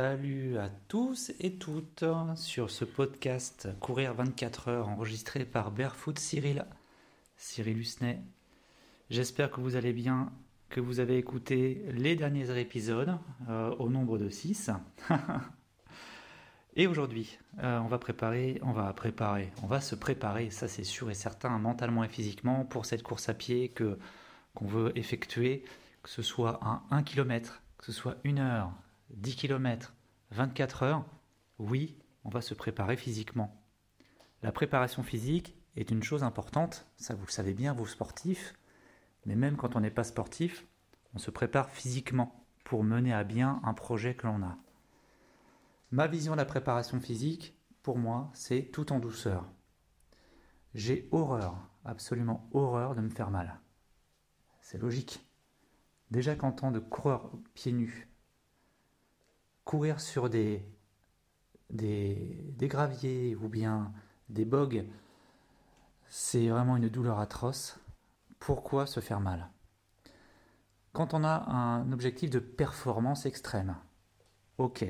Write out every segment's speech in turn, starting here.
Salut à tous et toutes sur ce podcast Courir 24 heures enregistré par Barefoot Cyril, Cyril Husnet. J'espère que vous allez bien, que vous avez écouté les derniers épisodes euh, au nombre de 6. et aujourd'hui, euh, on va préparer, on va préparer, on va se préparer, ça c'est sûr et certain, mentalement et physiquement pour cette course à pied que qu'on veut effectuer, que ce soit un 1 km, que ce soit une heure, 10 km, 24 heures, oui, on va se préparer physiquement. La préparation physique est une chose importante, ça vous le savez bien, vous sportifs, mais même quand on n'est pas sportif, on se prépare physiquement pour mener à bien un projet que l'on a. Ma vision de la préparation physique, pour moi, c'est tout en douceur. J'ai horreur, absolument horreur de me faire mal. C'est logique. Déjà qu'en temps de coureur pieds nus, courir sur des, graviers ou bien des bogues, c'est vraiment une douleur atroce. Pourquoi se faire mal? Quand on a un objectif de performance extrême, ok,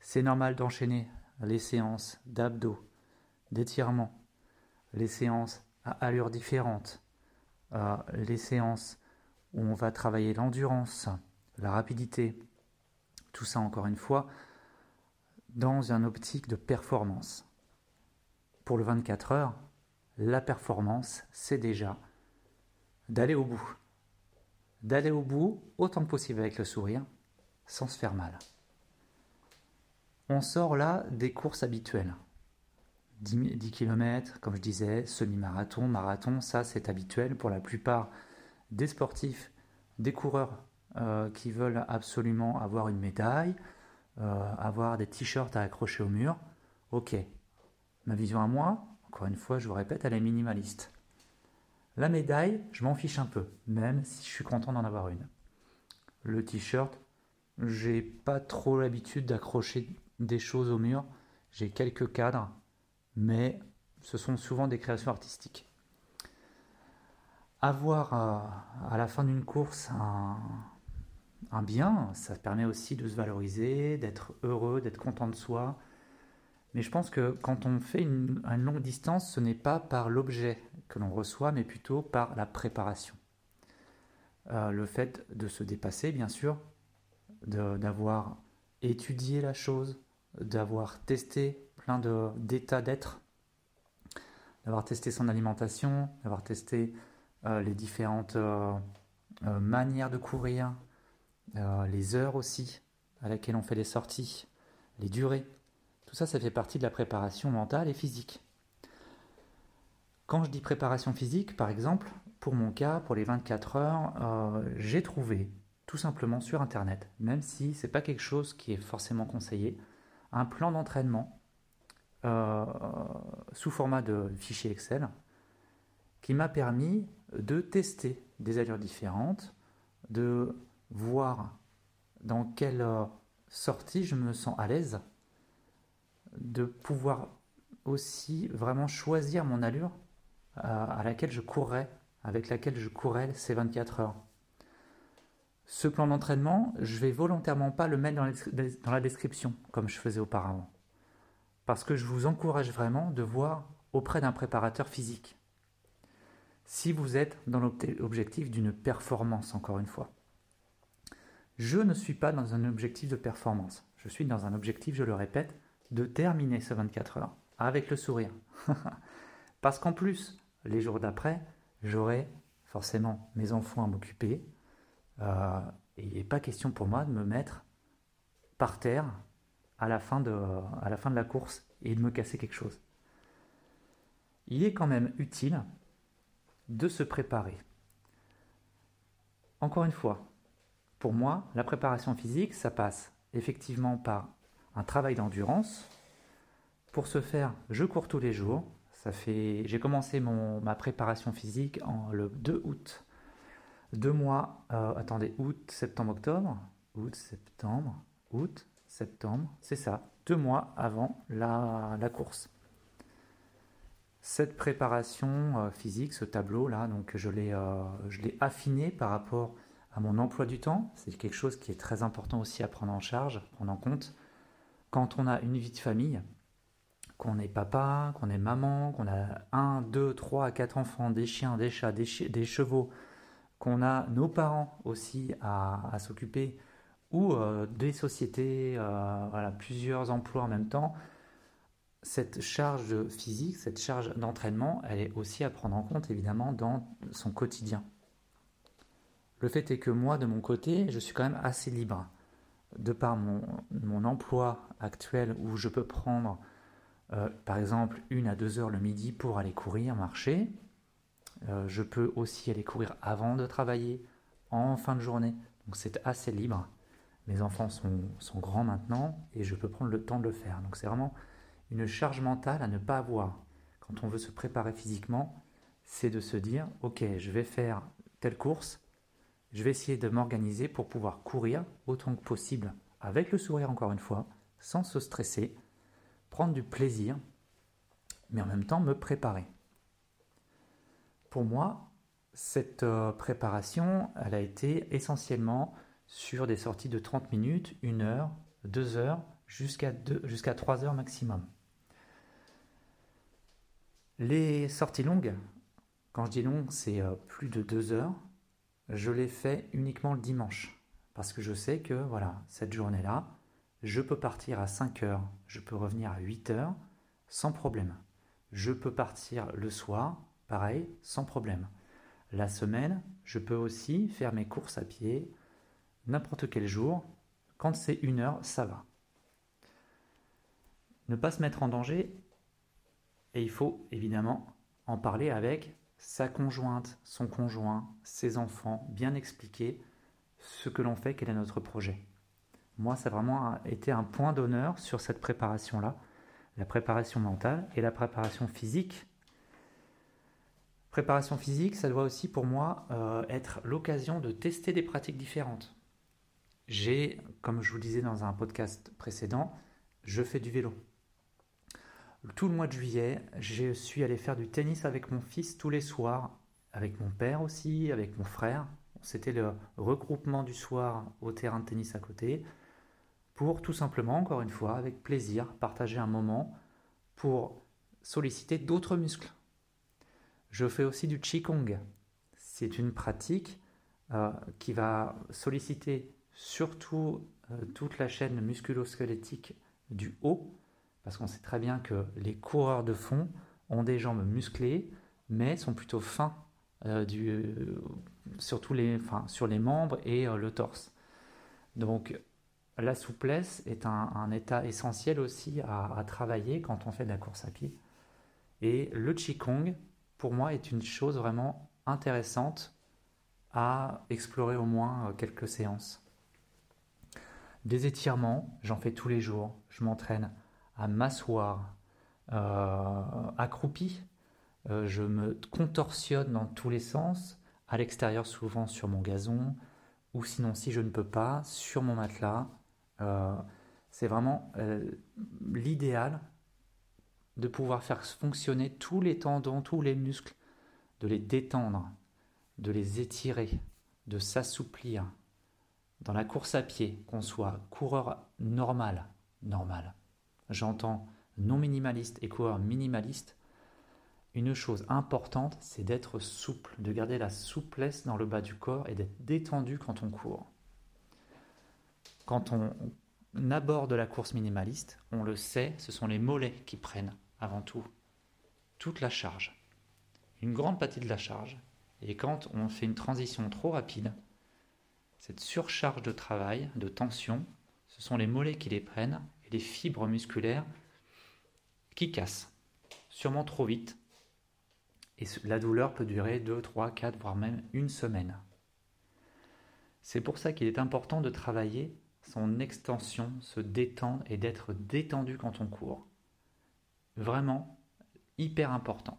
c'est normal d'enchaîner les séances d'abdos, d'étirement, les séances à allure différente, euh, les séances où on va travailler l'endurance, la rapidité, tout ça, encore une fois, dans un optique de performance. Pour le 24 heures, la performance, c'est déjà d'aller au bout. D'aller au bout autant que possible avec le sourire, sans se faire mal. On sort là des courses habituelles. 10, km, comme je disais, semi-marathon, marathon, ça c'est habituel pour la plupart des sportifs, des coureurs euh, qui veulent absolument avoir une médaille, euh, avoir des t-shirts à accrocher au mur. Ok, ma vision à moi, encore une fois, je vous répète, elle est minimaliste. La médaille, je m'en fiche un peu, même si je suis content d'en avoir une. Le t-shirt, j'ai pas trop l'habitude d'accrocher des choses au mur. J'ai quelques cadres, mais ce sont souvent des créations artistiques. Avoir euh, à la fin d'une course un, un bien, ça permet aussi de se valoriser, d'être heureux, d'être content de soi. Mais je pense que quand on fait une, longue distance, ce n'est pas par l'objet que l'on reçoit, mais plutôt par la préparation. Euh, le fait de se dépasser, bien sûr, d'avoir étudié la chose, d'avoir testé plein d'états d'être, d'avoir testé son alimentation, d'avoir testé euh, les différentes euh, manières de courir, euh, les heures aussi à laquelle on fait les sorties, les durées. Tout ça, ça fait partie de la préparation mentale et physique. Quand je dis préparation physique, par exemple, pour mon cas, pour les 24 heures, euh, j'ai trouvé tout simplement sur Internet, même si ce n'est pas quelque chose qui est forcément conseillé, un plan d'entraînement euh, sous format de fichier Excel qui m'a permis de tester des allures différentes, de voir dans quelle euh, sortie je me sens à l'aise, de pouvoir aussi vraiment choisir mon allure euh, à laquelle je courrais, avec laquelle je courais ces 24 heures. Ce plan d'entraînement, je vais volontairement pas le mettre dans la description comme je faisais auparavant. Parce que je vous encourage vraiment de voir auprès d'un préparateur physique. Si vous êtes dans l'objectif d'une performance, encore une fois. Je ne suis pas dans un objectif de performance. Je suis dans un objectif, je le répète, de terminer ce 24 heures avec le sourire. Parce qu'en plus, les jours d'après, j'aurai forcément mes enfants à m'occuper. Euh, et il n'est pas question pour moi de me mettre par terre à la, fin de, à la fin de la course et de me casser quelque chose. Il est quand même utile de se préparer. Encore une fois, pour moi, la préparation physique, ça passe effectivement par un travail d'endurance. Pour ce faire, je cours tous les jours. Ça fait, j'ai commencé mon, ma préparation physique en, le 2 août. Deux mois, euh, attendez, août, septembre, octobre. Août, septembre, août, septembre, c'est ça, deux mois avant la, la course. Cette préparation euh, physique, ce tableau-là, donc je l'ai, euh, je l'ai affiné par rapport à mon emploi du temps. C'est quelque chose qui est très important aussi à prendre en charge, prendre en compte. quand on a une vie de famille, qu'on est papa, qu'on est maman, qu'on a un, deux, trois, quatre enfants, des chiens, des chats, des, chevaux, qu'on a nos parents aussi à, s'occuper, ou euh, des sociétés, euh, voilà, plusieurs emplois en même temps, cette charge physique, cette charge d'entraînement, elle est aussi à prendre en compte évidemment dans son quotidien. Le fait est que moi, de mon côté, je suis quand même assez libre. De par mon, emploi actuel où je peux prendre euh, par exemple une à deux heures le midi pour aller courir, marcher. Euh, je peux aussi aller courir avant de travailler, en fin de journée. Donc c'est assez libre. Mes enfants sont, sont, grands maintenant et je peux prendre le temps de le faire. Donc c'est vraiment une charge mentale à ne pas avoir. Quand on veut se préparer physiquement, c'est de se dire, ok, je vais faire telle course, je vais essayer de m'organiser pour pouvoir courir autant que possible, avec le sourire encore une fois, sans se stresser, prendre du plaisir, mais en même temps me préparer. Pour moi, cette euh, préparation, elle a été essentiellement sur des sorties de 30 minutes, 1 heure, 2 heures, jusqu'à jusqu'à 3 heures maximum. Les sorties longues, quand je dis longues, c'est euh, plus de 2 heures, je les fais uniquement le dimanche. Parce que je sais que voilà, cette journée-là, je peux partir à 5 heures, je peux revenir à 8 heures, sans problème. Je peux partir le soir, pareil, sans problème. La semaine, je peux aussi faire mes courses à pied, n'importe quel jour. Quand c'est une heure, ça va. Ne pas se mettre en danger, et il faut évidemment en parler avec sa conjointe, son conjoint, ses enfants, bien expliquer ce que l'on fait, quel est notre projet. Moi, ça a vraiment été un point d'honneur sur cette préparation-là, la préparation mentale et la préparation physique. Préparation physique, ça doit aussi pour moi euh, être l'occasion de tester des pratiques différentes. J'ai, comme je vous disais dans un podcast précédent, je fais du vélo. Tout le mois de juillet, je suis allé faire du tennis avec mon fils tous les soirs, avec mon père aussi, avec mon frère. C'était le regroupement du soir au terrain de tennis à côté pour tout simplement, encore une fois, avec plaisir, partager un moment pour solliciter d'autres muscles. Je fais aussi du Qigong. C'est une pratique euh, qui va solliciter surtout euh, toute la chaîne musculo-squelettique du haut, parce qu'on sait très bien que les coureurs de fond ont des jambes musclées, mais sont plutôt fins euh, du, sur, les, membres et le torse. Donc la souplesse est un, état essentiel aussi à, travailler quand on fait de la course à pied. Et le Qigong, pour moi, est une chose vraiment intéressante à explorer au moins euh, quelques séances. Des étirements, j'en fais tous les jours. Je m'entraîne à m'asseoir euh, accroupi. Euh, je me contorsionne dans tous les sens, à l'extérieur souvent sur mon gazon, ou sinon si je ne peux pas, sur mon matelas, euh, c'est vraiment l'idéal de pouvoir faire fonctionner tous les tendons, tous les muscles, de les détendre, de les étirer, de s'assouplir. Dans la course à pied, qu'on soit coureur normal, normal, j'entends non minimaliste et coureur minimaliste, une chose importante, c'est d'être souple, de garder la souplesse dans le bas du corps et d'être détendu quand on court quand on aborde la course minimaliste, on le sait, ce sont les mollets qui prennent avant tout toute la charge, une grande partie de la charge. Et quand on fait une transition trop rapide, cette surcharge de travail, de tension, ce sont les mollets qui les prennent les fibres musculaires qui cassent, sûrement trop vite. Et la douleur peut durer 2, 3, 4, voire même une semaine. C'est pour ça qu'il est important de travailler son extension, se détendre et d'être détendu quand on court. Vraiment hyper important.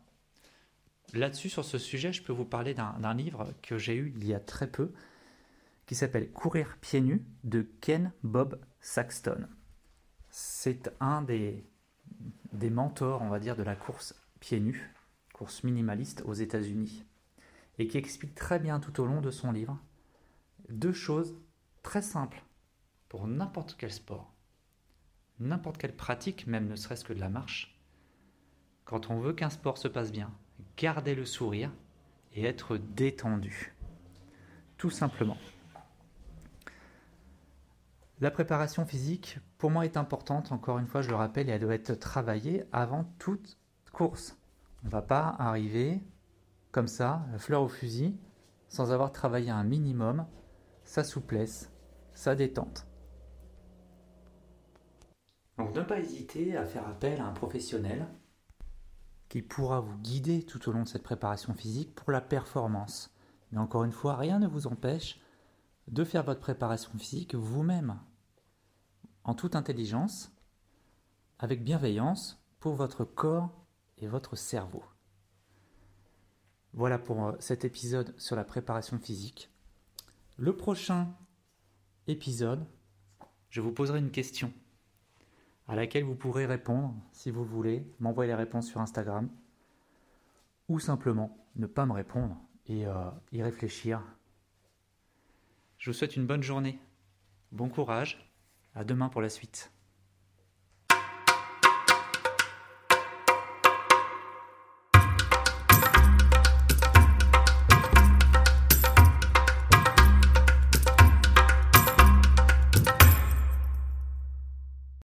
Là-dessus, sur ce sujet, je peux vous parler d'un livre que j'ai eu il y a très peu, qui s'appelle Courir pieds nus de Ken Bob Saxton. C'est un des, des mentors, on va dire, de la course pieds nus, course minimaliste aux États-Unis, et qui explique très bien tout au long de son livre deux choses très simples pour n'importe quel sport. n'importe quelle pratique, même ne serait-ce que de la marche, quand on veut qu'un sport se passe bien, garder le sourire et être détendu. Tout simplement. La préparation physique, pour moi, est importante. Encore une fois, je le rappelle, et elle doit être travaillée avant toute course. On ne va pas arriver comme ça, fleur au fusil, sans avoir travaillé un minimum sa souplesse, sa détente. Donc ne pas hésiter à faire appel à un professionnel qui pourra vous guider tout au long de cette préparation physique pour la performance. Mais encore une fois, rien ne vous empêche de faire votre préparation physique vous-même, en toute intelligence, avec bienveillance pour votre corps et votre cerveau. Voilà pour euh, cet épisode sur la préparation physique. Le prochain épisode, je vous poserai une question à laquelle vous pourrez répondre si vous voulez, m'envoyer les réponses sur Instagram ou simplement ne pas me répondre et euh, y réfléchir. Je vous souhaite une bonne journée, bon courage, à demain pour la suite.